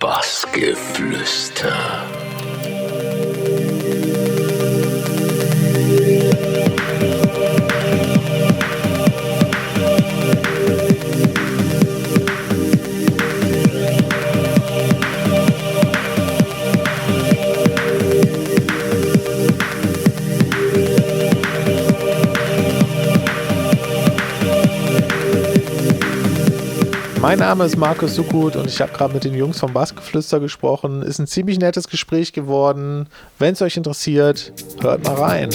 Bassgeflüster. Mein Name ist Markus Sukut und ich habe gerade mit den Jungs vom Bassgeflüster gesprochen. Ist ein ziemlich nettes Gespräch geworden. Wenn es euch interessiert, hört mal rein.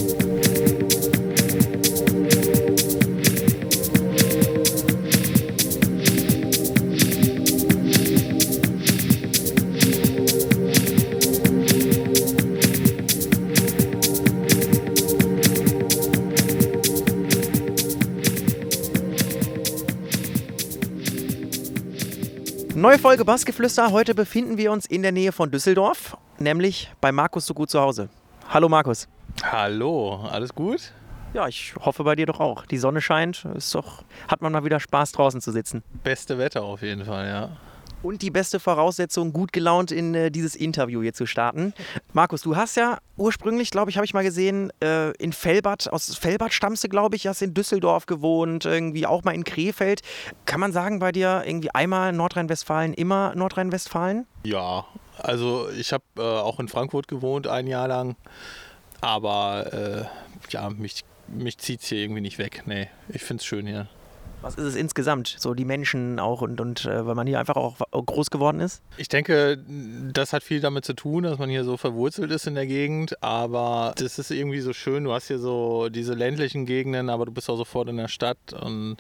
Neue Folge Bassgeflüster. Heute befinden wir uns in der Nähe von Düsseldorf, nämlich bei Markus so gut zu Hause. Hallo Markus. Hallo, alles gut? Ja, ich hoffe bei dir doch auch. Die Sonne scheint, ist doch, hat man mal wieder Spaß draußen zu sitzen. Beste Wetter auf jeden Fall, ja. Und die beste Voraussetzung, gut gelaunt in äh, dieses Interview hier zu starten. Markus, du hast ja ursprünglich, glaube ich, habe ich mal gesehen, äh, in Fellbad, aus Fellbad stammst du, glaube ich, hast in Düsseldorf gewohnt, irgendwie auch mal in Krefeld. Kann man sagen bei dir irgendwie einmal Nordrhein-Westfalen, immer Nordrhein-Westfalen? Ja, also ich habe äh, auch in Frankfurt gewohnt ein Jahr lang, aber äh, ja, mich, mich zieht es hier irgendwie nicht weg. Nee, ich finde es schön hier. Was ist es insgesamt? So die Menschen auch und, und äh, weil man hier einfach auch groß geworden ist? Ich denke, das hat viel damit zu tun, dass man hier so verwurzelt ist in der Gegend, aber das ist irgendwie so schön. Du hast hier so diese ländlichen Gegenden, aber du bist auch sofort in der Stadt und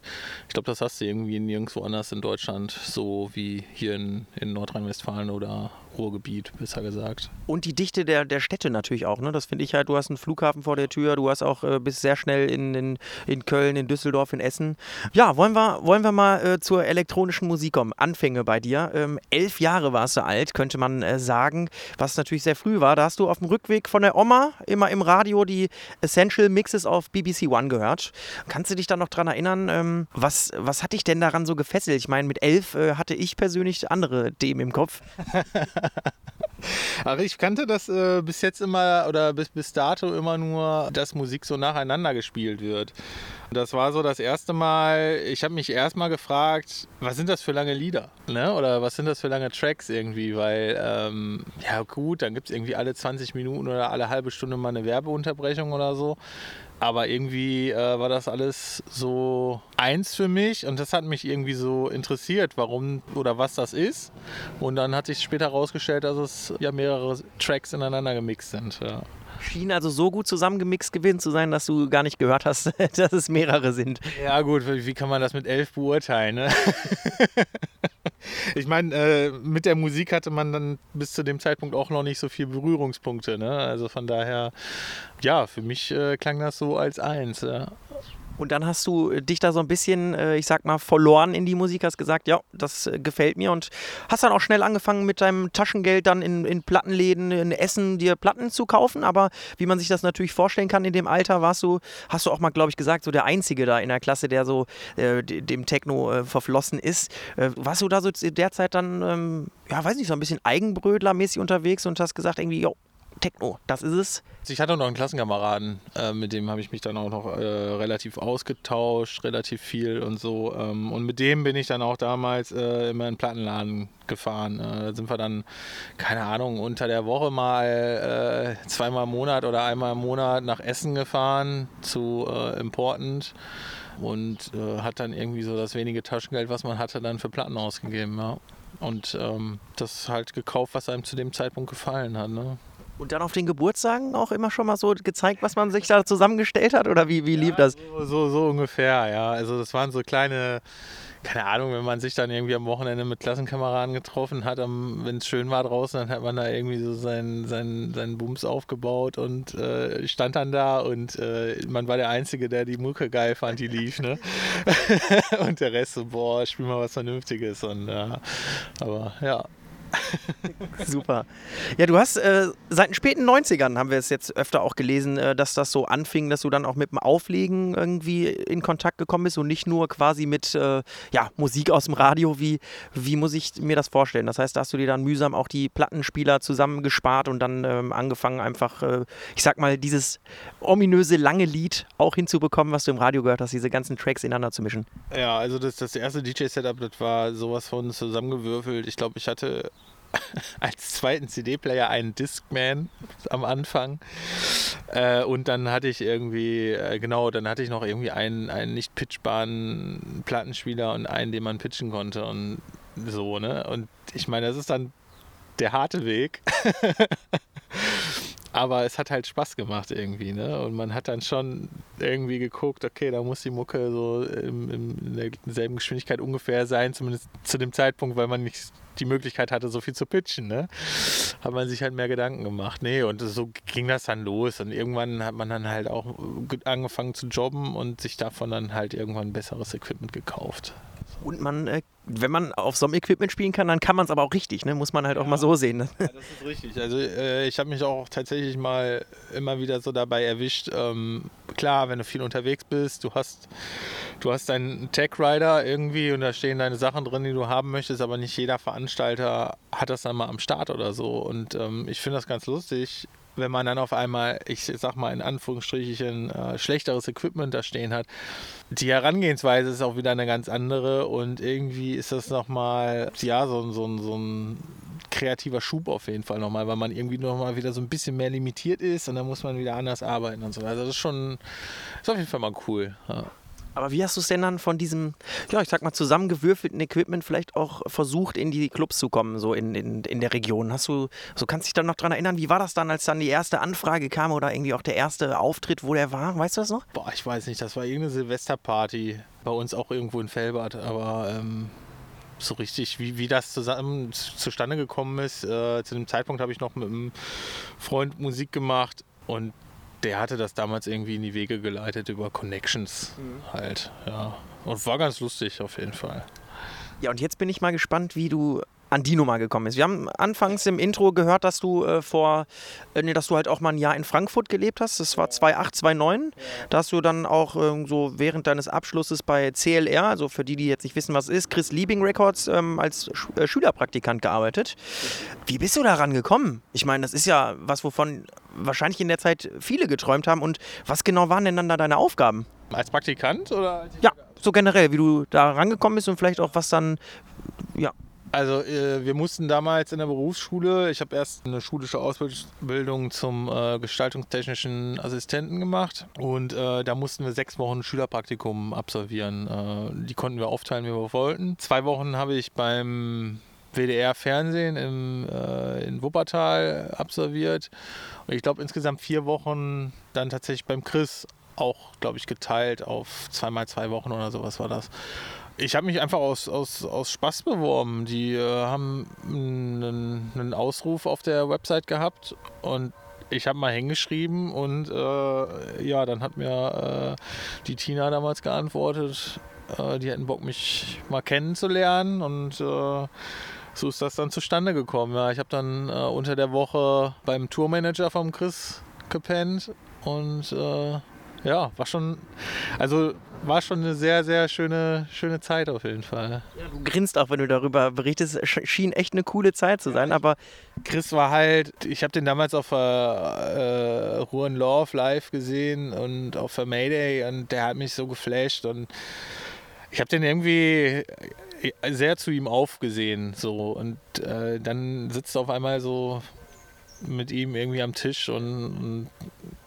ich glaube, das hast du irgendwie nirgendwo anders in Deutschland, so wie hier in, in Nordrhein-Westfalen oder Ruhrgebiet, besser gesagt. Und die Dichte der, der Städte natürlich auch. Ne? Das finde ich halt, du hast einen Flughafen vor der Tür, du hast auch, äh, bist sehr schnell in, in, in Köln, in Düsseldorf, in Essen. Ja, wollen wir, wollen wir mal äh, zur elektronischen Musik kommen. Anfänge bei dir. Ähm, elf Jahre warst du alt, könnte man äh, sagen, was natürlich sehr früh war. Da hast du auf dem Rückweg von der Oma immer im Radio die Essential Mixes auf BBC One gehört. Kannst du dich da noch dran erinnern? Ähm, was, was hat dich denn daran so gefesselt? Ich meine, mit elf äh, hatte ich persönlich andere Themen im Kopf. Ach, ich kannte das äh, bis jetzt immer oder bis, bis dato immer nur, dass Musik so nacheinander gespielt wird. Das war so das erste Mal, ich habe mich erstmal gefragt, was sind das für lange Lieder? Ne? Oder was sind das für lange Tracks irgendwie? Weil, ähm, ja gut, dann gibt es irgendwie alle 20 Minuten oder alle halbe Stunde mal eine Werbeunterbrechung oder so. Aber irgendwie äh, war das alles so eins für mich und das hat mich irgendwie so interessiert, warum oder was das ist. Und dann hat sich später herausgestellt, dass es ja mehrere Tracks ineinander gemixt sind. Ja. Schien also so gut zusammengemixt gewesen zu sein, dass du gar nicht gehört hast, dass es mehrere sind. Ja gut, wie kann man das mit elf beurteilen? Ne? ich meine, äh, mit der Musik hatte man dann bis zu dem Zeitpunkt auch noch nicht so viele Berührungspunkte. Ne? Also von daher, ja, für mich äh, klang das so als eins. Ja. Und dann hast du dich da so ein bisschen, äh, ich sag mal, verloren in die Musik, hast gesagt, ja, das äh, gefällt mir und hast dann auch schnell angefangen mit deinem Taschengeld dann in, in Plattenläden in Essen dir Platten zu kaufen. Aber wie man sich das natürlich vorstellen kann, in dem Alter warst du, hast du auch mal, glaube ich, gesagt, so der Einzige da in der Klasse, der so äh, dem Techno äh, verflossen ist. Äh, warst du da so derzeit dann, ähm, ja, weiß nicht, so ein bisschen Eigenbrödlermäßig unterwegs und hast gesagt, irgendwie, jo, Techno, das ist es. Ich hatte noch einen Klassenkameraden, äh, mit dem habe ich mich dann auch noch äh, relativ ausgetauscht, relativ viel und so. Ähm, und mit dem bin ich dann auch damals äh, immer in den Plattenladen gefahren. Äh, da sind wir dann, keine Ahnung, unter der Woche mal äh, zweimal im Monat oder einmal im Monat nach Essen gefahren zu äh, Important und hat dann irgendwie so das wenige Taschengeld, was man hatte, dann für Platten ausgegeben. Ja. Und ähm, das halt gekauft, was einem zu dem Zeitpunkt gefallen hat. Ne? Und dann auf den Geburtstagen auch immer schon mal so gezeigt, was man sich da zusammengestellt hat? Oder wie, wie lief ja, das? So, so, so, ungefähr, ja. Also das waren so kleine, keine Ahnung, wenn man sich dann irgendwie am Wochenende mit Klassenkameraden getroffen hat, wenn es schön war draußen, dann hat man da irgendwie so seinen, seinen, seinen Booms aufgebaut und äh, stand dann da und äh, man war der Einzige, der die Mucke geil fand, die lief, ne? und der Rest so, boah, spiel mal was Vernünftiges und ja, aber ja. Super. Ja, du hast äh, seit den späten 90ern haben wir es jetzt öfter auch gelesen, äh, dass das so anfing, dass du dann auch mit dem Auflegen irgendwie in Kontakt gekommen bist und nicht nur quasi mit äh, ja, Musik aus dem Radio. Wie, wie muss ich mir das vorstellen? Das heißt, da hast du dir dann mühsam auch die Plattenspieler zusammengespart und dann ähm, angefangen, einfach, äh, ich sag mal, dieses ominöse lange Lied auch hinzubekommen, was du im Radio gehört hast, diese ganzen Tracks ineinander zu mischen. Ja, also das, das erste DJ-Setup, das war sowas von zusammengewürfelt. Ich glaube, ich hatte als zweiten CD-Player einen Discman am Anfang. Äh, und dann hatte ich irgendwie, äh, genau, dann hatte ich noch irgendwie einen, einen nicht pitchbaren Plattenspieler und einen, den man pitchen konnte und so, ne? Und ich meine, das ist dann der harte Weg. Aber es hat halt Spaß gemacht irgendwie, ne? Und man hat dann schon irgendwie geguckt, okay, da muss die Mucke so im, im, in derselben Geschwindigkeit ungefähr sein, zumindest zu dem Zeitpunkt, weil man nicht die Möglichkeit hatte, so viel zu pitchen, ne? Hat man sich halt mehr Gedanken gemacht. Nee, und so ging das dann los. Und irgendwann hat man dann halt auch angefangen zu jobben und sich davon dann halt irgendwann besseres Equipment gekauft. Und man, äh, wenn man auf so einem Equipment spielen kann, dann kann man es aber auch richtig, ne? muss man halt auch mal so sehen. Ne? Ja, das ist richtig. Also äh, ich habe mich auch tatsächlich mal immer wieder so dabei erwischt. Ähm, klar, wenn du viel unterwegs bist, du hast, du hast deinen Tech-Rider irgendwie und da stehen deine Sachen drin, die du haben möchtest, aber nicht jeder Veranstalter hat das dann mal am Start oder so. Und ähm, ich finde das ganz lustig wenn man dann auf einmal, ich sag mal in Anführungsstrichen, äh, schlechteres Equipment da stehen hat. Die Herangehensweise ist auch wieder eine ganz andere und irgendwie ist das nochmal, ja, so, so, so ein kreativer Schub auf jeden Fall nochmal, weil man irgendwie nochmal wieder so ein bisschen mehr limitiert ist und dann muss man wieder anders arbeiten und so. Also das ist schon, ist auf jeden Fall mal cool. Ja. Aber wie hast du es denn dann von diesem, ja, ich sag mal, zusammengewürfelten Equipment vielleicht auch versucht, in die Clubs zu kommen, so in, in, in der Region? Hast du, so kannst du dich dann noch daran erinnern, wie war das dann, als dann die erste Anfrage kam oder irgendwie auch der erste Auftritt, wo der war? Weißt du das noch? Boah, ich weiß nicht, das war irgendeine Silvesterparty, bei uns auch irgendwo in Felbert, aber ähm, so richtig, wie, wie das zusammen zustande gekommen ist. Äh, zu dem Zeitpunkt habe ich noch mit einem Freund Musik gemacht und der hatte das damals irgendwie in die Wege geleitet über Connections mhm. halt, ja. Und war ganz lustig auf jeden Fall. Ja, und jetzt bin ich mal gespannt, wie du an die Nummer gekommen bist. Wir haben anfangs im Intro gehört, dass du äh, vor, äh, nee, dass du halt auch mal ein Jahr in Frankfurt gelebt hast. Das war 2008, 2009. Da hast du dann auch äh, so während deines Abschlusses bei CLR, also für die, die jetzt nicht wissen, was es ist, Chris Liebing Records ähm, als Sch äh, Schülerpraktikant gearbeitet. Wie bist du daran gekommen? Ich meine, das ist ja was, wovon wahrscheinlich in der Zeit viele geträumt haben. Und was genau waren denn dann da deine Aufgaben? Als Praktikant oder? ja, so generell, wie du da rangekommen bist und vielleicht auch was dann, ja, also äh, wir mussten damals in der Berufsschule, ich habe erst eine schulische Ausbildung zum äh, gestaltungstechnischen Assistenten gemacht und äh, da mussten wir sechs Wochen Schülerpraktikum absolvieren. Äh, die konnten wir aufteilen, wie wir wollten. Zwei Wochen habe ich beim WDR Fernsehen im, äh, in Wuppertal absolviert und ich glaube insgesamt vier Wochen dann tatsächlich beim Chris auch, glaube ich, geteilt auf zweimal zwei Wochen oder sowas war das. Ich habe mich einfach aus, aus, aus Spaß beworben. Die äh, haben einen, Ausruf auf der Website gehabt und ich habe mal hingeschrieben und äh, ja, dann hat mir äh, die Tina damals geantwortet, äh, die hätten Bock, mich mal kennenzulernen und äh, so ist das dann zustande gekommen. Ja, ich habe dann äh, unter der Woche beim Tourmanager vom Chris gepennt und ja, war schon, also war schon eine sehr, sehr schöne, schöne Zeit auf jeden Fall. Ja, du grinst auch, wenn du darüber berichtest. Schien echt eine coole Zeit zu sein, aber. Chris war halt, ich habe den damals auf äh, äh, Ruhren Love live gesehen und auf der Mayday und der hat mich so geflasht und ich habe den irgendwie sehr zu ihm aufgesehen so und äh, dann sitzt er auf einmal so mit ihm irgendwie am Tisch und, und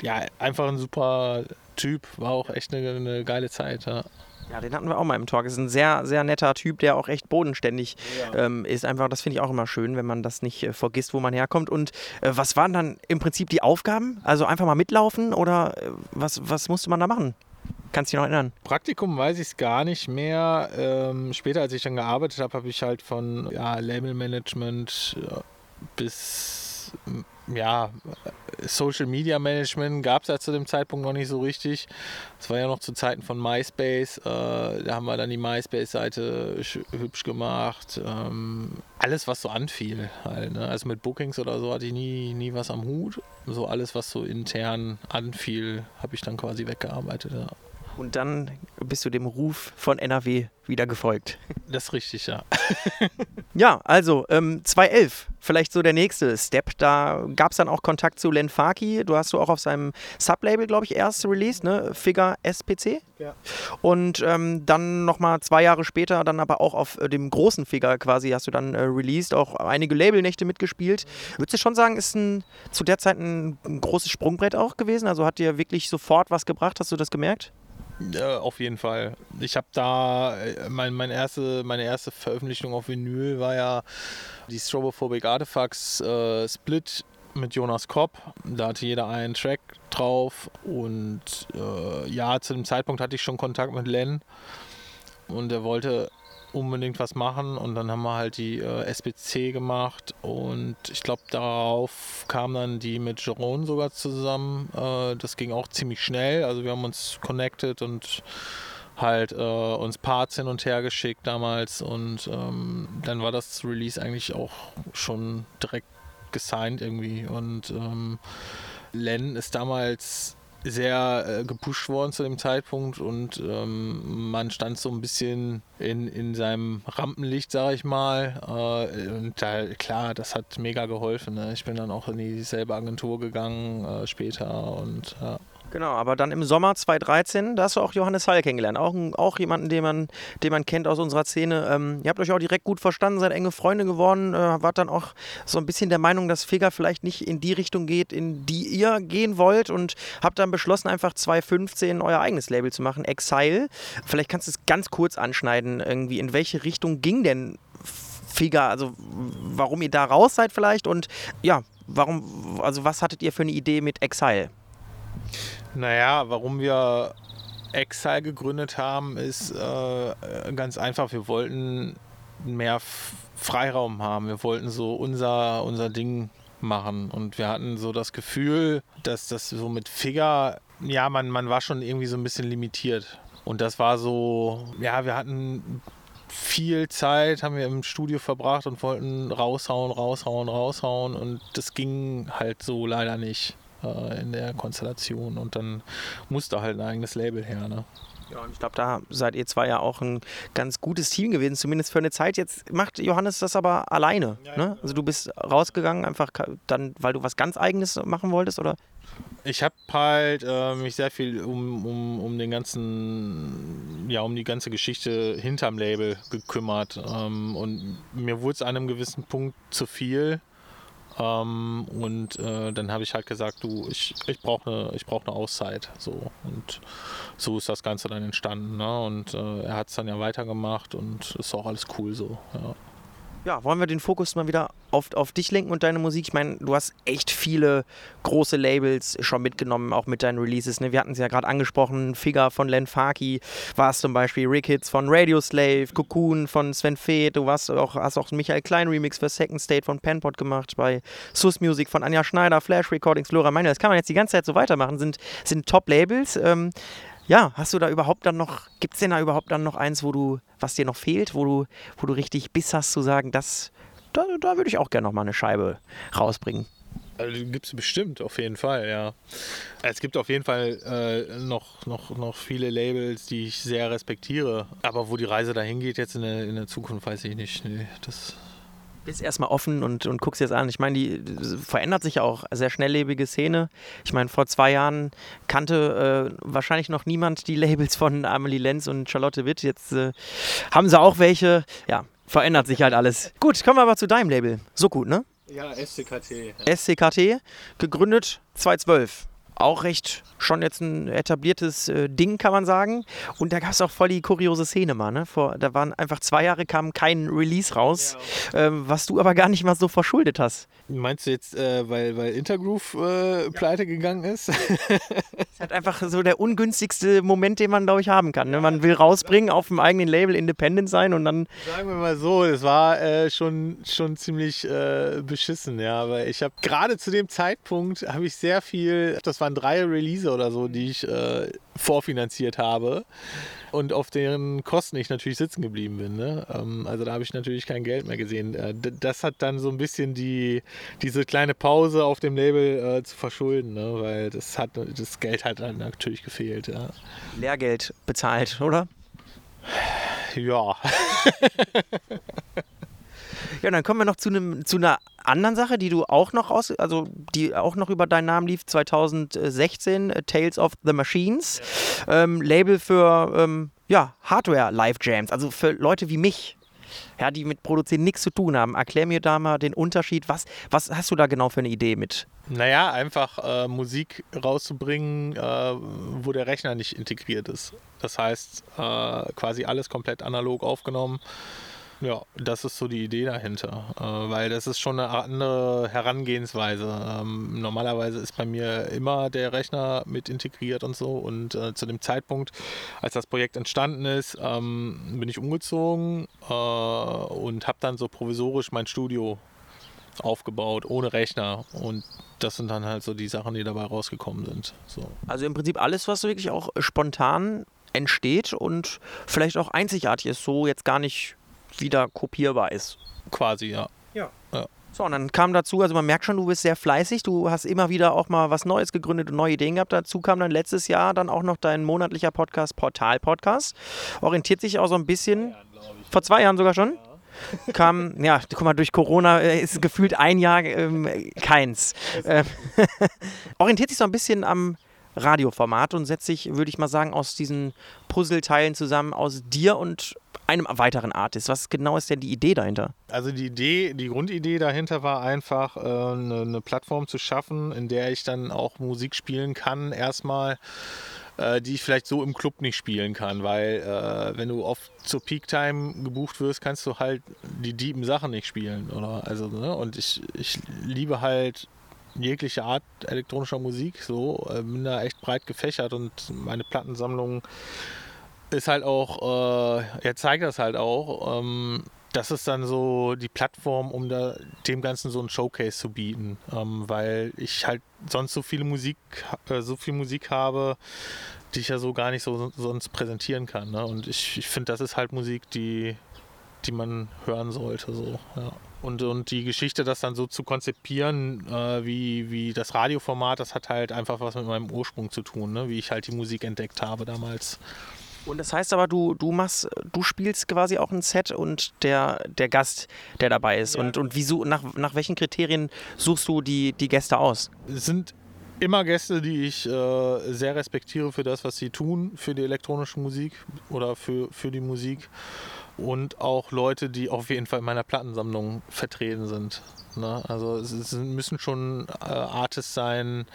ja, einfach ein super Typ, war auch echt eine, eine geile Zeit. Ja. Ja, den hatten wir auch mal im Talk. Ist ein sehr, sehr netter Typ, der auch echt bodenständig ja. ähm, ist. Einfach, das finde ich auch immer schön, wenn man das nicht äh, vergisst, wo man herkommt. Und äh, was waren dann im Prinzip die Aufgaben? Also einfach mal mitlaufen oder äh, was, was musste man da machen? Kannst du dich noch erinnern? Praktikum weiß ich es gar nicht mehr. Ähm, später, als ich dann gearbeitet habe, habe ich halt von ja, Labelmanagement bis ja, Social Media Management gab es ja zu dem Zeitpunkt noch nicht so richtig. Das war ja noch zu Zeiten von MySpace. Äh, da haben wir dann die MySpace-Seite hübsch gemacht. Ähm, alles, was so anfiel. Halt, ne? Also mit Bookings oder so hatte ich nie, nie was am Hut. So alles, was so intern anfiel, habe ich dann quasi weggearbeitet. Ja. Und dann bist du dem Ruf von NRW wieder gefolgt. Das ist richtig, ja. ja, also ähm, 2011, vielleicht so der nächste Step. Da gab es dann auch Kontakt zu Len Faki. Du hast du auch auf seinem Sublabel, glaube ich, erst released, ne? Figure SPC. Ja. Und ähm, dann nochmal zwei Jahre später, dann aber auch auf äh, dem großen Figure quasi hast du dann äh, released, auch einige Labelnächte mitgespielt. Würdest du schon sagen, ist ein, zu der Zeit ein, ein großes Sprungbrett auch gewesen? Also hat dir wirklich sofort was gebracht? Hast du das gemerkt? Ja, auf jeden Fall. Ich habe da, äh, mein, mein erste, meine erste Veröffentlichung auf Vinyl war ja die Strobophobic Artifacts äh, Split mit Jonas Kopp. Da hatte jeder einen Track drauf und äh, ja, zu dem Zeitpunkt hatte ich schon Kontakt mit Len und er wollte unbedingt was machen. Und dann haben wir halt die äh, SBC gemacht. Und ich glaube darauf kam dann die mit Jerome sogar zusammen. Äh, das ging auch ziemlich schnell, also wir haben uns connected und halt äh, uns Parts hin und her geschickt damals. Und ähm, dann war das Release eigentlich auch schon direkt gesigned irgendwie. Und ähm, Len ist damals sehr äh, gepusht worden zu dem Zeitpunkt und ähm, man stand so ein bisschen in, in seinem Rampenlicht, sage ich mal. Äh, und da, klar, das hat mega geholfen. Ne? Ich bin dann auch in dieselbe Agentur gegangen äh, später und ja. Genau, aber dann im Sommer 2013, da hast du auch Johannes Hall kennengelernt. Auch, auch jemanden, den man, den man kennt aus unserer Szene. Ähm, ihr habt euch auch direkt gut verstanden, seid enge Freunde geworden. Äh, wart dann auch so ein bisschen der Meinung, dass Fega vielleicht nicht in die Richtung geht, in die ihr gehen wollt. Und habt dann beschlossen, einfach 2015 euer eigenes Label zu machen, Exile. Vielleicht kannst du es ganz kurz anschneiden, irgendwie. In welche Richtung ging denn Fega? Also, warum ihr da raus seid vielleicht? Und ja, warum, also was hattet ihr für eine Idee mit Exile? Naja, warum wir Exile gegründet haben, ist äh, ganz einfach. Wir wollten mehr Freiraum haben. Wir wollten so unser, unser Ding machen. Und wir hatten so das Gefühl, dass das so mit Figure, ja, man, man war schon irgendwie so ein bisschen limitiert. Und das war so, ja, wir hatten viel Zeit, haben wir im Studio verbracht und wollten raushauen, raushauen, raushauen. Und das ging halt so leider nicht äh, in der Konstellation und dann musste halt ein eigenes Label her. Ne? Ja, und ich glaube, da seid ihr zwar ja auch ein ganz gutes Team gewesen, zumindest für eine Zeit. Jetzt macht Johannes das aber alleine. Ja, ne? Also du bist rausgegangen, einfach dann, weil du was ganz Eigenes machen wolltest, oder? Ich habe halt äh, mich sehr viel um, um, um den ganzen, ja, um die ganze Geschichte hinterm Label gekümmert. Ähm, und mir wurde es an einem gewissen Punkt zu viel. Ähm, und äh, dann habe ich halt gesagt, du, ich, ich brauche eine brauch ne Auszeit. So. Und so ist das Ganze dann entstanden. Ne? Und äh, er hat es dann ja weitergemacht und ist auch alles cool so. Ja. Ja, wollen wir den Fokus mal wieder auf, auf dich lenken und deine Musik? Ich meine, du hast echt viele große Labels schon mitgenommen, auch mit deinen Releases. Ne? Wir hatten es ja gerade angesprochen, Figure von Len Faki, war es zum Beispiel Rick Hits von Radio Slave, Cocoon von Sven Feth, du warst auch, hast auch einen Michael Klein Remix für Second State von Penpot gemacht, bei Sus Music von Anja Schneider, Flash Recordings, Laura Meiner. Das kann man jetzt die ganze Zeit so weitermachen, sind, sind Top-Labels. Ähm, ja, hast du da überhaupt dann noch, gibt es denn da überhaupt dann noch eins, wo du, was dir noch fehlt, wo du, wo du richtig Biss hast zu sagen, das, da, da würde ich auch gerne noch mal eine Scheibe rausbringen? Also gibt es bestimmt, auf jeden Fall, ja. Es gibt auf jeden Fall äh, noch, noch, noch viele Labels, die ich sehr respektiere. Aber wo die Reise dahin geht jetzt in der, in der Zukunft, weiß ich nicht. Nee, das bist erstmal offen und, und guckst jetzt an. Ich meine, die verändert sich ja auch sehr schnelllebige Szene. Ich meine, vor zwei Jahren kannte äh, wahrscheinlich noch niemand die Labels von Amelie Lenz und Charlotte Witt. Jetzt äh, haben sie auch welche. Ja, verändert sich halt alles. Gut, kommen wir aber zu deinem Label. So gut, ne? Ja, SCKT. SCKT, gegründet 2012. auch recht schon jetzt ein etabliertes äh, Ding, kann man sagen. Und da gab es auch voll die kuriose Szene mal. Ne? Vor, da waren einfach zwei Jahre kam kein Release raus, ja. ähm, was du aber gar nicht mal so verschuldet hast. Meinst du jetzt, äh, weil, weil Intergroove äh, pleite gegangen ist? das ist halt einfach so der ungünstigste Moment, den man, glaube ich, haben kann. Ne? Man will rausbringen, auf dem eigenen Label independent sein und dann. Sagen wir mal so, es war äh, schon, schon ziemlich äh, beschissen, ja. Weil ich habe gerade zu dem Zeitpunkt habe ich sehr viel, das waren drei Release oder so, die ich äh, vorfinanziert habe und auf deren Kosten ich natürlich sitzen geblieben bin. Ne? Ähm, also da habe ich natürlich kein Geld mehr gesehen. Äh, das hat dann so ein bisschen die, diese kleine Pause auf dem Label äh, zu verschulden, ne? weil das, hat, das Geld hat dann natürlich gefehlt. Ja. Lehrgeld bezahlt, oder? Ja. Ja, dann kommen wir noch zu, einem, zu einer anderen Sache, die du auch noch aus, also die auch noch über deinen Namen lief, 2016, äh, Tales of the Machines. Ja. Ähm, Label für ähm, ja, Hardware Live Jams, also für Leute wie mich. Ja, die mit Produzieren nichts zu tun haben. Erklär mir da mal den Unterschied. Was, was hast du da genau für eine Idee mit? Naja, einfach äh, Musik rauszubringen, äh, wo der Rechner nicht integriert ist. Das heißt, äh, quasi alles komplett analog aufgenommen ja, das ist so die Idee dahinter, äh, weil das ist schon eine andere Herangehensweise. Ähm, normalerweise ist bei mir immer der Rechner mit integriert und so und äh, zu dem Zeitpunkt, als das Projekt entstanden ist, ähm, bin ich umgezogen äh, und habe dann so provisorisch mein Studio aufgebaut, ohne Rechner und das sind dann halt so die Sachen, die dabei rausgekommen sind. So. Also im Prinzip alles, was wirklich auch spontan entsteht und vielleicht auch einzigartig ist, so jetzt gar nicht wieder kopierbar ist. Quasi, ja. Ja. ja. So, und dann kam dazu, also man merkt schon, du bist sehr fleißig, du hast immer wieder auch mal was Neues gegründet und neue Ideen gehabt. Dazu kam dann letztes Jahr dann auch noch dein monatlicher Podcast, Portal Podcast. Orientiert sich auch so ein bisschen, ja, vor zwei Jahren sogar schon. Ja. Kam, ja, guck mal, durch Corona äh, ist gefühlt ein Jahr ähm, keins. Ähm, orientiert sich so ein bisschen am Radioformat und setzt sich, würde ich mal sagen, aus diesen Puzzleteilen zusammen aus dir und einem weiteren Artist. Was genau ist denn die Idee dahinter? Also die Idee, die Grundidee dahinter war einfach, äh, eine, eine, Plattform zu schaffen, in der ich dann auch Musik spielen kann, erstmal, äh, die ich vielleicht so im Club nicht spielen kann, weil äh, wenn du oft zur Peak Time gebucht wirst, kannst du halt die dieben Sachen nicht spielen, oder? Also, ne? Und ich, ich liebe halt jegliche Art elektronischer Musik, so, äh, bin da echt breit gefächert und meine Plattensammlung ist halt auch, äh, er zeigt das halt auch. Ähm, das ist dann so die Plattform, um da, dem Ganzen so ein Showcase zu bieten, ähm, weil ich halt sonst so viele Musik, äh, so viel Musik habe, die ich ja so gar nicht so sonst präsentieren kann. Ne? Und ich, ich finde, das ist halt Musik, die, die man hören sollte. So, ja. und, und die Geschichte, das dann so zu konzipieren, äh, wie, wie das Radioformat, das hat halt einfach was mit meinem Ursprung zu tun, ne? wie ich halt die Musik entdeckt habe damals. Und das heißt aber, du, du machst, du spielst quasi auch ein Set und der, der Gast, der dabei ist. Ja. Und, und wieso, nach, nach welchen Kriterien suchst du die, die Gäste aus? Es sind immer Gäste, die ich äh, sehr respektiere für das, was sie tun, für die elektronische Musik oder für, für die Musik. Und auch Leute, die auf jeden Fall in meiner Plattensammlung vertreten sind. Ne? Also es, es, müssen schon äh, Artists sein,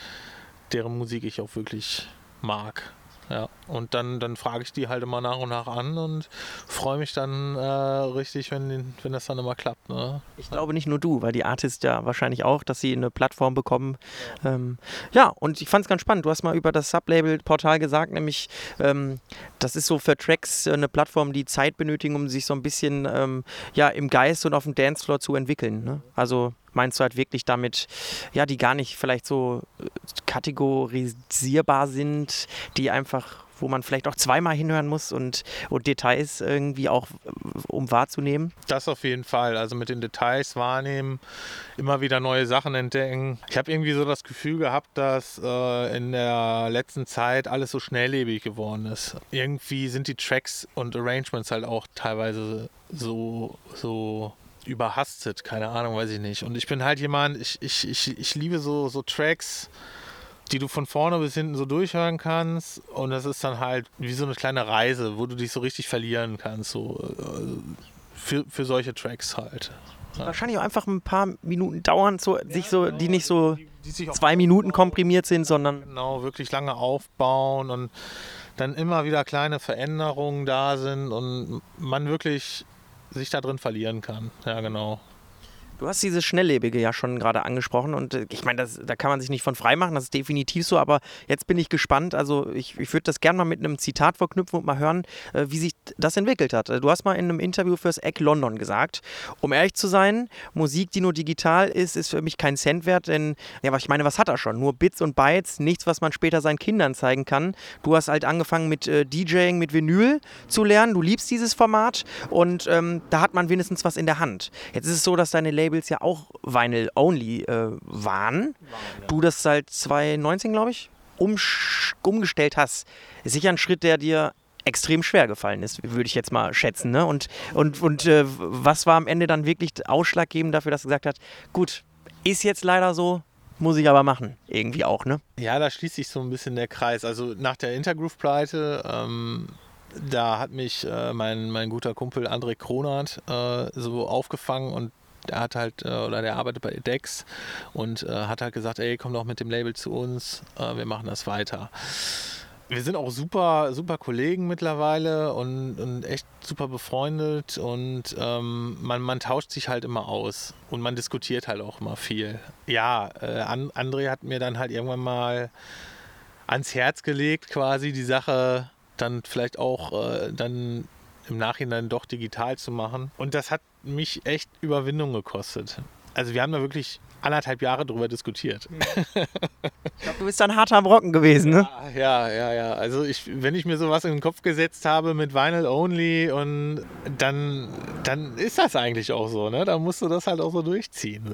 deren Musik ich auch wirklich mag. Ja, und dann, dann frage ich die halt immer nach und nach an und freue mich dann äh, richtig, wenn, wenn das dann immer klappt. Ne? Ich glaube nicht nur du, weil die Artists ja wahrscheinlich auch, dass sie eine Plattform bekommen. Ja, ähm, ja und ich fand es ganz spannend. Du hast mal über das Sublabel-Portal gesagt, nämlich ähm, das ist so für Tracks eine Plattform, die Zeit benötigen, um sich so ein bisschen ähm, ja, im Geist und auf dem Dancefloor zu entwickeln. Ne? Also meinst du halt wirklich damit, ja, die gar nicht vielleicht so äh, kategorisierbar sind, die einfach, wo man vielleicht auch zweimal hinhören muss und, und Details irgendwie auch, äh, um wahrzunehmen? Das auf jeden Fall. Also mit den Details wahrnehmen, immer wieder neue Sachen entdecken. Ich habe irgendwie so das Gefühl gehabt, dass äh, in der letzten Zeit alles so schnelllebig geworden ist. Irgendwie sind die Tracks und Arrangements halt auch teilweise so, so überhastet, keine Ahnung, weiß ich nicht. Und ich bin halt jemand, ich, ich, ich, ich liebe so, so Tracks, die du von vorne bis hinten so durchhören kannst. Und das ist dann halt wie so eine kleine Reise, wo du dich so richtig verlieren kannst. So, äh, für, für solche Tracks halt. Wahrscheinlich auch einfach ein paar Minuten dauern, so, sich so, genau. die nicht so Die, die zwei Minuten komprimiert sind, sondern Genau, wirklich lange aufbauen und dann immer wieder kleine Veränderungen da sind und man wirklich sich da drin verlieren kann. Ja, genau. Du hast dieses Schnelllebige ja schon gerade angesprochen und äh, ich meine, da kann man sich nicht von frei machen, das ist definitiv so, aber jetzt bin ich gespannt, also ich, ich würde das gerne mal mit einem Zitat verknüpfen und mal hören, äh, wie sich das entwickelt hat. Du hast mal in einem Interview fürs Eck London gesagt, um ehrlich zu sein, Musik, die nur digital ist, ist für mich kein Cent wert, denn, ja, ich meine, was hat er schon? Nur Bits und Bytes, nichts, was man später seinen Kindern zeigen kann. Du hast halt angefangen mit äh, DJing, mit Vinyl zu lernen, du liebst dieses Format und ähm, da hat man wenigstens was in der Hand. Jetzt ist es so, dass deine Labels ja auch Vinyl-only äh, waren. Du das seit 2019, glaube ich, umsch- umgestellt hast. Ist sicher ein Schritt, der dir extrem schwer gefallen ist, würde ich jetzt mal schätzen. Ne? Und, und, und äh, was war am Ende dann wirklich ausschlaggebend dafür, dass du gesagt hast, gut, ist jetzt leider so, muss ich aber machen. Irgendwie auch, ne? Ja, da schließt sich so ein bisschen der Kreis. Also nach der Intergroove-Pleite, ähm, da hat mich äh, mein, mein guter Kumpel André Kronert äh, so aufgefangen und der hat halt, äh, oder der arbeitet bei Dex und äh, hat halt gesagt, ey, komm doch mit dem Label zu uns, äh, wir machen das weiter. Wir sind auch super, super Kollegen mittlerweile und, und echt super befreundet und ähm, man, man tauscht sich halt immer aus und man diskutiert halt auch immer viel. Ja, äh, An André hat mir dann halt irgendwann mal ans Herz gelegt, quasi die Sache dann vielleicht auch äh, dann im Nachhinein doch digital zu machen. Und das hat mich echt Überwindung gekostet. Also wir haben da wirklich anderthalb Jahre drüber diskutiert. Ich glaube, du bist dann harter Brocken gewesen, ne? Ja, ja, ja. Also ich, wenn ich mir sowas in den Kopf gesetzt habe mit Vinyl Only und dann, dann ist das eigentlich auch so, ne? Da musst du das halt auch so durchziehen.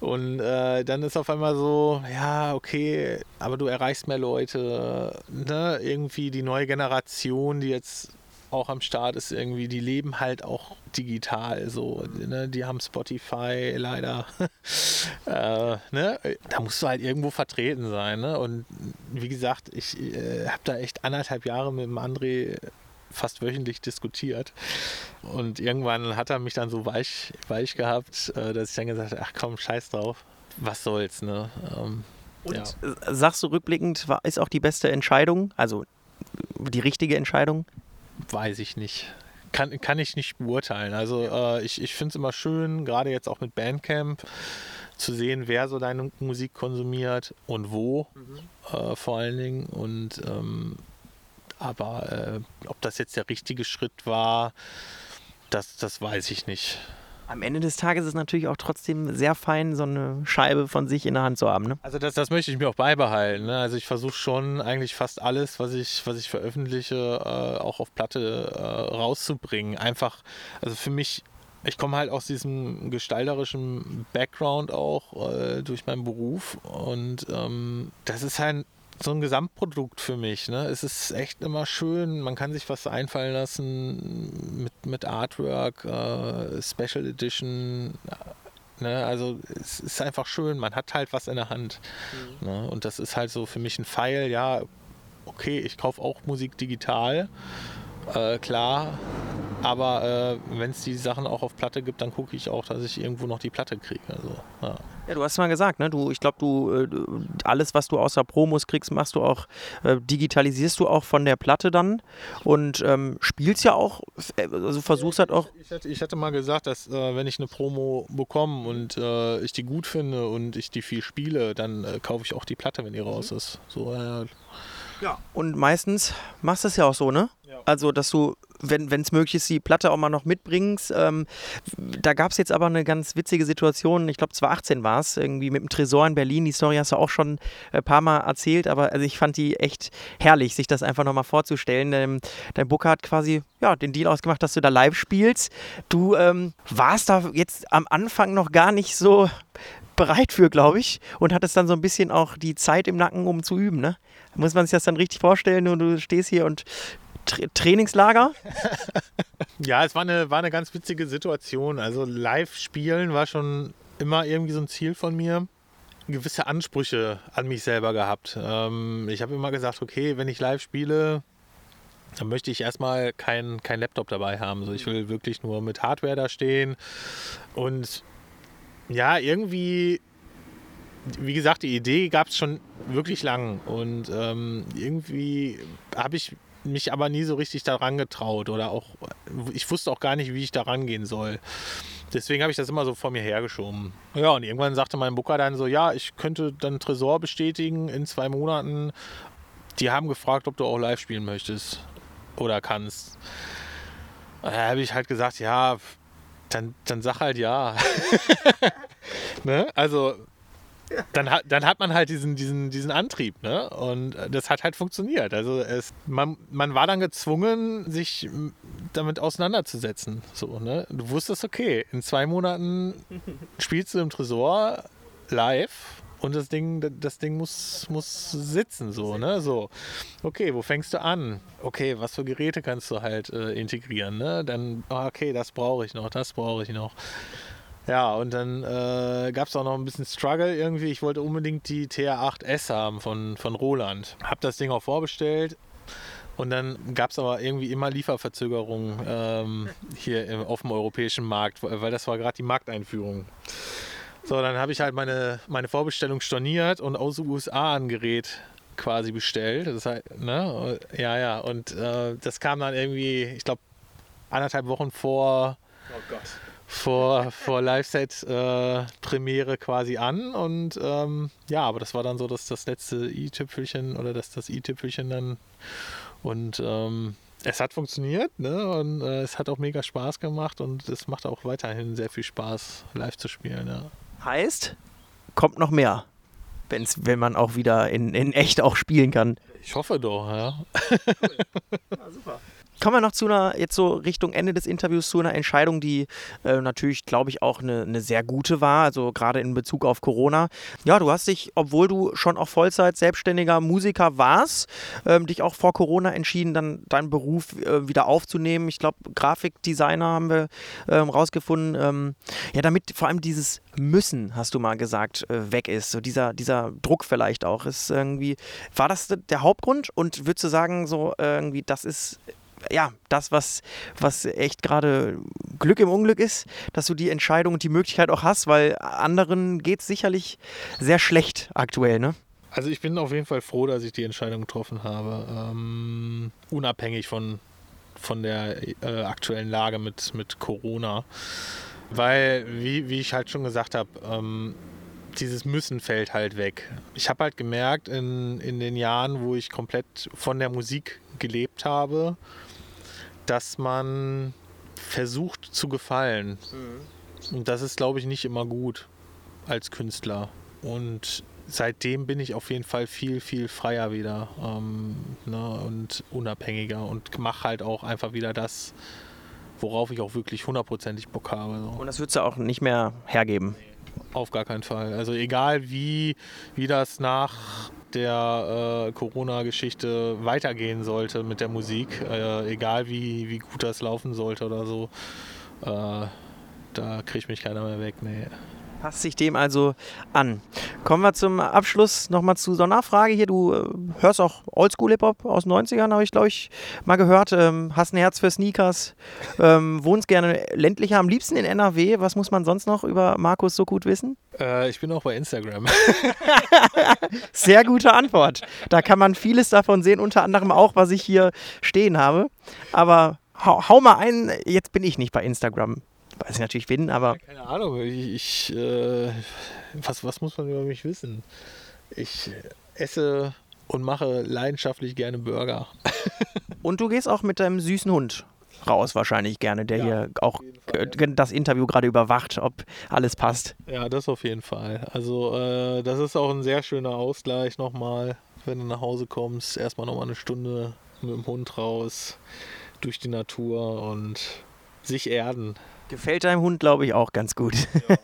Und äh, dann ist auf einmal so, ja, okay, aber du erreichst mehr Leute, ne? Irgendwie die neue Generation, die jetzt auch am Start ist irgendwie, die leben halt auch digital so, ne? Die haben Spotify leider. äh, ne? Da musst du halt irgendwo vertreten sein, ne? Und wie gesagt, ich äh, habe da echt anderthalb Jahre mit dem André fast wöchentlich diskutiert. Und irgendwann hat er mich dann so weich, weich gehabt, äh, dass ich dann gesagt habe, ach komm, scheiß drauf. Was soll's, ne? Ähm, Und ja. sagst du rückblickend, war, ist auch die beste Entscheidung, also die richtige Entscheidung? Weiß ich nicht. Kann, kann ich nicht beurteilen. Also äh, ich, ich finde es immer schön, gerade jetzt auch mit Bandcamp, zu sehen, wer so deine Musik konsumiert und wo äh, vor allen Dingen. Und ähm, aber äh, ob das jetzt der richtige Schritt war, das, das weiß ich nicht. Am Ende des Tages ist es natürlich auch trotzdem sehr fein, so eine Scheibe von sich in der Hand zu haben. Ne? Also das, das möchte ich mir auch beibehalten. Ne? Also ich versuche schon eigentlich fast alles, was ich, was ich veröffentliche, äh, auch auf Platte äh, rauszubringen. Einfach, also für mich, ich komme halt aus diesem gestalterischen Background auch äh, durch meinen Beruf und ähm, das ist halt so ein Gesamtprodukt für mich. Ne? Es ist echt immer schön, man kann sich was einfallen lassen mit, mit Artwork, äh, Special Edition, Ne, also es ist einfach schön, man hat halt was in der Hand. Ne, und das ist halt so für mich ein Pfeil, ja, okay, ich kaufe auch Musik digital, äh, klar. Aber äh, wenn es die Sachen auch auf Platte gibt, dann gucke ich auch, dass ich irgendwo noch die Platte kriege. Also, ja. Ja, du hast mal gesagt, ne? Du, ich glaube, du äh, du- alles, was du außer Promos kriegst, machst du auch, äh, digitalisierst du auch von der Platte dann und ähm, spielst ja auch, äh, also versuchst halt auch. Ich hätte, ich hätte mal gesagt, dass äh, wenn ich eine Promo bekomme und äh, ich die gut finde und ich die viel spiele, dann kaufe ich auch die Platte, wenn die raus ist. So, äh, Und meistens machst du es ja auch so, ne? Ja. Also, dass du, wenn es möglich ist, die Platte auch mal noch mitbringst. Ähm, da gab es jetzt aber eine ganz witzige Situation, ich glaube 2018 war es, irgendwie mit dem Tresor in Berlin. Die Story hast du auch schon ein paar Mal erzählt, aber also ich fand die echt herrlich, sich das einfach nochmal vorzustellen. Ähm, dein Booker hat quasi ja, den Deal ausgemacht, dass du da live spielst. Du ähm, warst da jetzt am Anfang noch gar nicht so bereit für, glaube ich, und hattest dann so ein bisschen auch die Zeit im Nacken, um zu üben, ne? Muss man sich das dann richtig vorstellen und du stehst hier und Tra Trainingslager? Ja, es war eine, war eine ganz witzige Situation. Also live spielen war schon immer irgendwie so ein Ziel von mir. Gewisse Ansprüche an mich selber gehabt. Ähm, ich habe immer gesagt, okay, wenn ich live spiele, dann möchte ich erstmal keinen kein Laptop dabei haben. So, ich will wirklich nur mit Hardware da stehen. Und ja, irgendwie, wie gesagt, die Idee gab es schon wirklich lang. Und ähm, irgendwie habe ich mich aber nie so richtig daran getraut oder auch, ich wusste auch gar nicht, wie ich da rangehen soll. Deswegen habe ich das immer so vor mir hergeschoben. Ja, und irgendwann sagte mein Booker dann so, ja, ich könnte dann Tresor bestätigen in zwei Monaten. Die haben gefragt, ob du auch live spielen möchtest oder kannst. Da habe ich halt gesagt, ja, dann, dann sag halt ja. ne? Also dann hat, dann hat man halt diesen, diesen, diesen Antrieb, ne? Und das hat halt funktioniert. Also es, man, man war dann gezwungen, sich damit auseinanderzusetzen. So, ne? Du wusstest, okay, in zwei Monaten spielst du im Tresor live und das Ding, das Ding muss, muss sitzen, so, ne? So. Okay, wo fängst du an? Okay, was für Geräte kannst du halt äh, integrieren, ne? Dann, ah, okay, das brauche ich noch, das brauche ich noch. Ja, und dann äh, gab es auch noch ein bisschen Struggle irgendwie. Ich wollte unbedingt die TR8S haben von, von Roland. Hab das Ding auch vorbestellt. Und dann gab es aber irgendwie immer Lieferverzögerungen ähm, hier im, auf dem europäischen Markt, weil das war gerade die Markteinführung. So, dann habe ich halt meine, meine Vorbestellung storniert und aus den USA ein Gerät quasi bestellt. Das heißt, ne? Ja, ja. Und äh, das kam dann irgendwie, ich glaube, anderthalb Wochen vor. Oh Gott vor, vor Live-Set-Premiere äh, quasi an. Und ähm, ja, aber das war dann so dass das letzte i-Tüpfelchen oder das, das i-Tüpfelchen dann. Und ähm, es hat funktioniert ne? und äh, es hat auch mega Spaß gemacht und es macht auch weiterhin sehr viel Spaß, live zu spielen. Ja. Heißt, kommt noch mehr, wenn's, wenn man auch wieder in, in echt auch spielen kann. Ich hoffe doch, ja. Cool. ja super. Kommen wir noch zu einer, jetzt so Richtung Ende des Interviews, zu einer Entscheidung, die äh, natürlich, glaube ich, auch eine, eine sehr gute war, also gerade in Bezug auf Corona. Ja, du hast dich, obwohl du schon auch Vollzeit selbstständiger Musiker warst, ähm, dich auch vor Corona entschieden, dann deinen Beruf äh, wieder aufzunehmen. Ich glaube, Grafikdesigner haben wir ähm, rausgefunden. Ähm, ja, damit vor allem dieses Müssen, hast du mal gesagt, äh, weg ist. So dieser, dieser Druck vielleicht auch. Ist irgendwie, war das der Hauptgrund? Und würdest du sagen, so irgendwie, das ist ja, das, was, was echt gerade Glück im Unglück ist, dass du die Entscheidung und die Möglichkeit auch hast, weil anderen geht es sicherlich sehr schlecht aktuell, ne? Also ich bin auf jeden Fall froh, dass ich die Entscheidung getroffen habe, ähm, unabhängig von, von der äh, aktuellen Lage mit, mit Corona. Weil, wie, wie ich halt schon gesagt habe, ähm, dieses Müssen fällt halt weg. Ich habe halt gemerkt in, in den Jahren, wo ich komplett von der Musik gelebt habe, dass man versucht zu gefallen. Mhm. Und das ist, glaube ich, nicht immer gut als Künstler. Und seitdem bin ich auf jeden Fall viel, viel freier wieder ähm, ne, und unabhängiger und mache halt auch einfach wieder das, worauf ich auch wirklich hundertprozentig Bock habe. So. Und das würdest du auch nicht mehr hergeben? Auf gar keinen Fall. Also egal wie, wie das nach der äh, Corona-Geschichte weitergehen sollte mit der Musik, äh, egal wie, wie gut das laufen sollte oder so, äh, da kriegt mich keiner mehr weg. Nee passt sich dem also an. Kommen wir zum Abschluss nochmal zu so einer Nachfrage hier. Du äh, hörst auch Oldschool-Hip-Hop aus den 90ern, habe ich glaube ich mal gehört. Ähm, hast ein Herz für Sneakers, ähm, wohnst gerne ländlicher, am liebsten in NRW. Was muss man sonst noch über Markus so gut wissen? Äh, ich bin auch bei Instagram. Sehr gute Antwort. Da kann man vieles davon sehen, unter anderem auch, was ich hier stehen habe. Aber hau, hau mal ein, jetzt bin ich nicht bei Instagram weiß ich natürlich bin, aber. Keine Ahnung, ich, ich äh, was, was muss man über mich wissen? Ich esse und mache leidenschaftlich gerne Burger. und du gehst auch mit deinem süßen Hund raus wahrscheinlich gerne, der ja, hier auch das Interview gerade überwacht, ob alles passt. Ja, das auf jeden Fall. Also äh, das ist auch ein sehr schöner Ausgleich nochmal, wenn du nach Hause kommst, erstmal nochmal eine Stunde mit dem Hund raus durch die Natur und sich erden. Gefällt deinem Hund, glaube ich, auch ganz gut. Ja.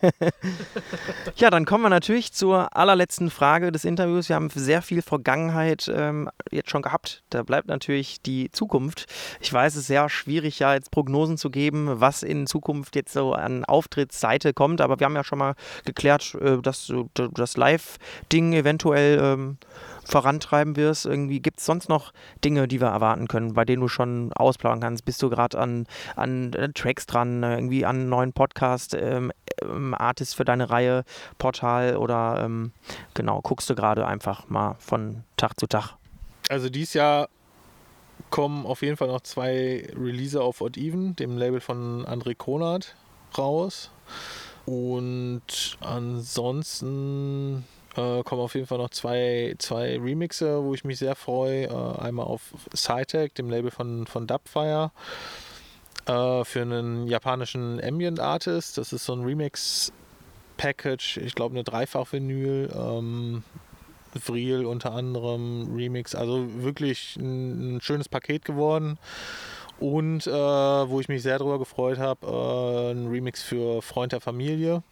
ja. dann kommen wir natürlich zur allerletzten Frage des Interviews. Wir haben sehr viel Vergangenheit ähm, jetzt schon gehabt. Da bleibt natürlich die Zukunft. Ich weiß, es ist sehr schwierig, ja jetzt Prognosen zu geben, was in Zukunft jetzt so an Auftrittsseite kommt. Aber wir haben ja schon mal geklärt, äh, dass das Live-Ding eventuell ähm, vorantreiben wirst? Irgendwie gibt es sonst noch Dinge, die wir erwarten können, bei denen du schon ausplaudern kannst? Bist du gerade an, an äh, Tracks dran, äh, irgendwie an neuen Podcast, ähm, ähm, Artist für deine Reihe, Portal oder ähm, genau, guckst du gerade einfach mal von Tag zu Tag? Also dieses Jahr kommen auf jeden Fall noch zwei Release auf Odd Even, dem Label von André Kronert, raus. Und ansonsten äh, kommen auf jeden Fall noch zwei, zwei Remixe, wo ich mich sehr freue. Äh, einmal auf Cytec, dem Label von, von Dubfire, äh, für einen japanischen Ambient Artist. Das ist so ein Remix-Package, ich glaube eine Dreifach-Vinyl. Ähm, Vril unter anderem, Remix, also wirklich ein, ein schönes Paket geworden. Und äh, wo ich mich sehr darüber gefreut habe, äh, ein Remix für Freund der Familie.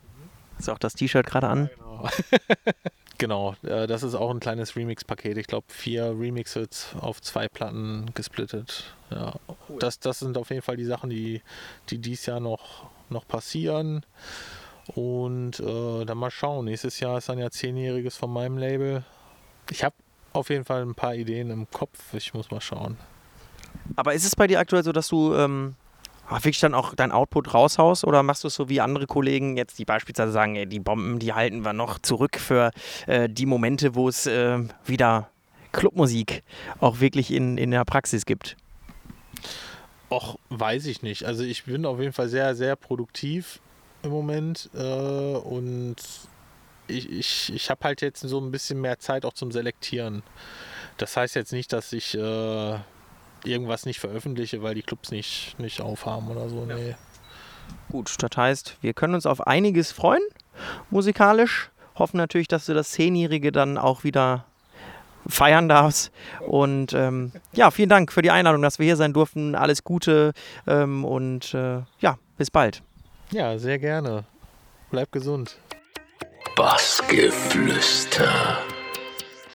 Ist auch das T-Shirt gerade an? Genau, genau äh, das ist auch ein kleines Remix-Paket. Ich glaube, vier Remixes auf zwei Platten gesplittet. Ja. Cool. Das, das sind auf jeden Fall die Sachen, die, die dieses Jahr noch, noch passieren. Und äh, dann mal schauen. Nächstes Jahr ist dann ja zehnjähriges von meinem Label. Ich habe auf jeden Fall ein paar Ideen im Kopf. Ich muss mal schauen. Aber ist es bei dir aktuell so, dass du ähm, wirklich dann auch dein Output raushaust oder machst du es so wie andere Kollegen jetzt, die beispielsweise sagen, ey, die Bomben, die halten wir noch zurück für äh, die Momente, wo es äh, wieder Clubmusik auch wirklich in, in der Praxis gibt? Och, weiß ich nicht. Also ich bin auf jeden Fall sehr, sehr produktiv im Moment äh, und ich, ich, ich habe halt jetzt so ein bisschen mehr Zeit auch zum Selektieren. Das heißt jetzt nicht, dass ich äh, irgendwas nicht veröffentliche, weil die Clubs nicht, nicht aufhaben oder so. Ja. Nee. Gut, das heißt, wir können uns auf einiges freuen, musikalisch. Hoffen natürlich, dass du das Zehnjährige dann auch wieder feiern darfst. Und ähm, ja, vielen Dank für die Einladung, dass wir hier sein durften. Alles Gute ähm, und äh, ja, bis bald. Ja, sehr gerne. Bleib gesund. Bassgeflüster.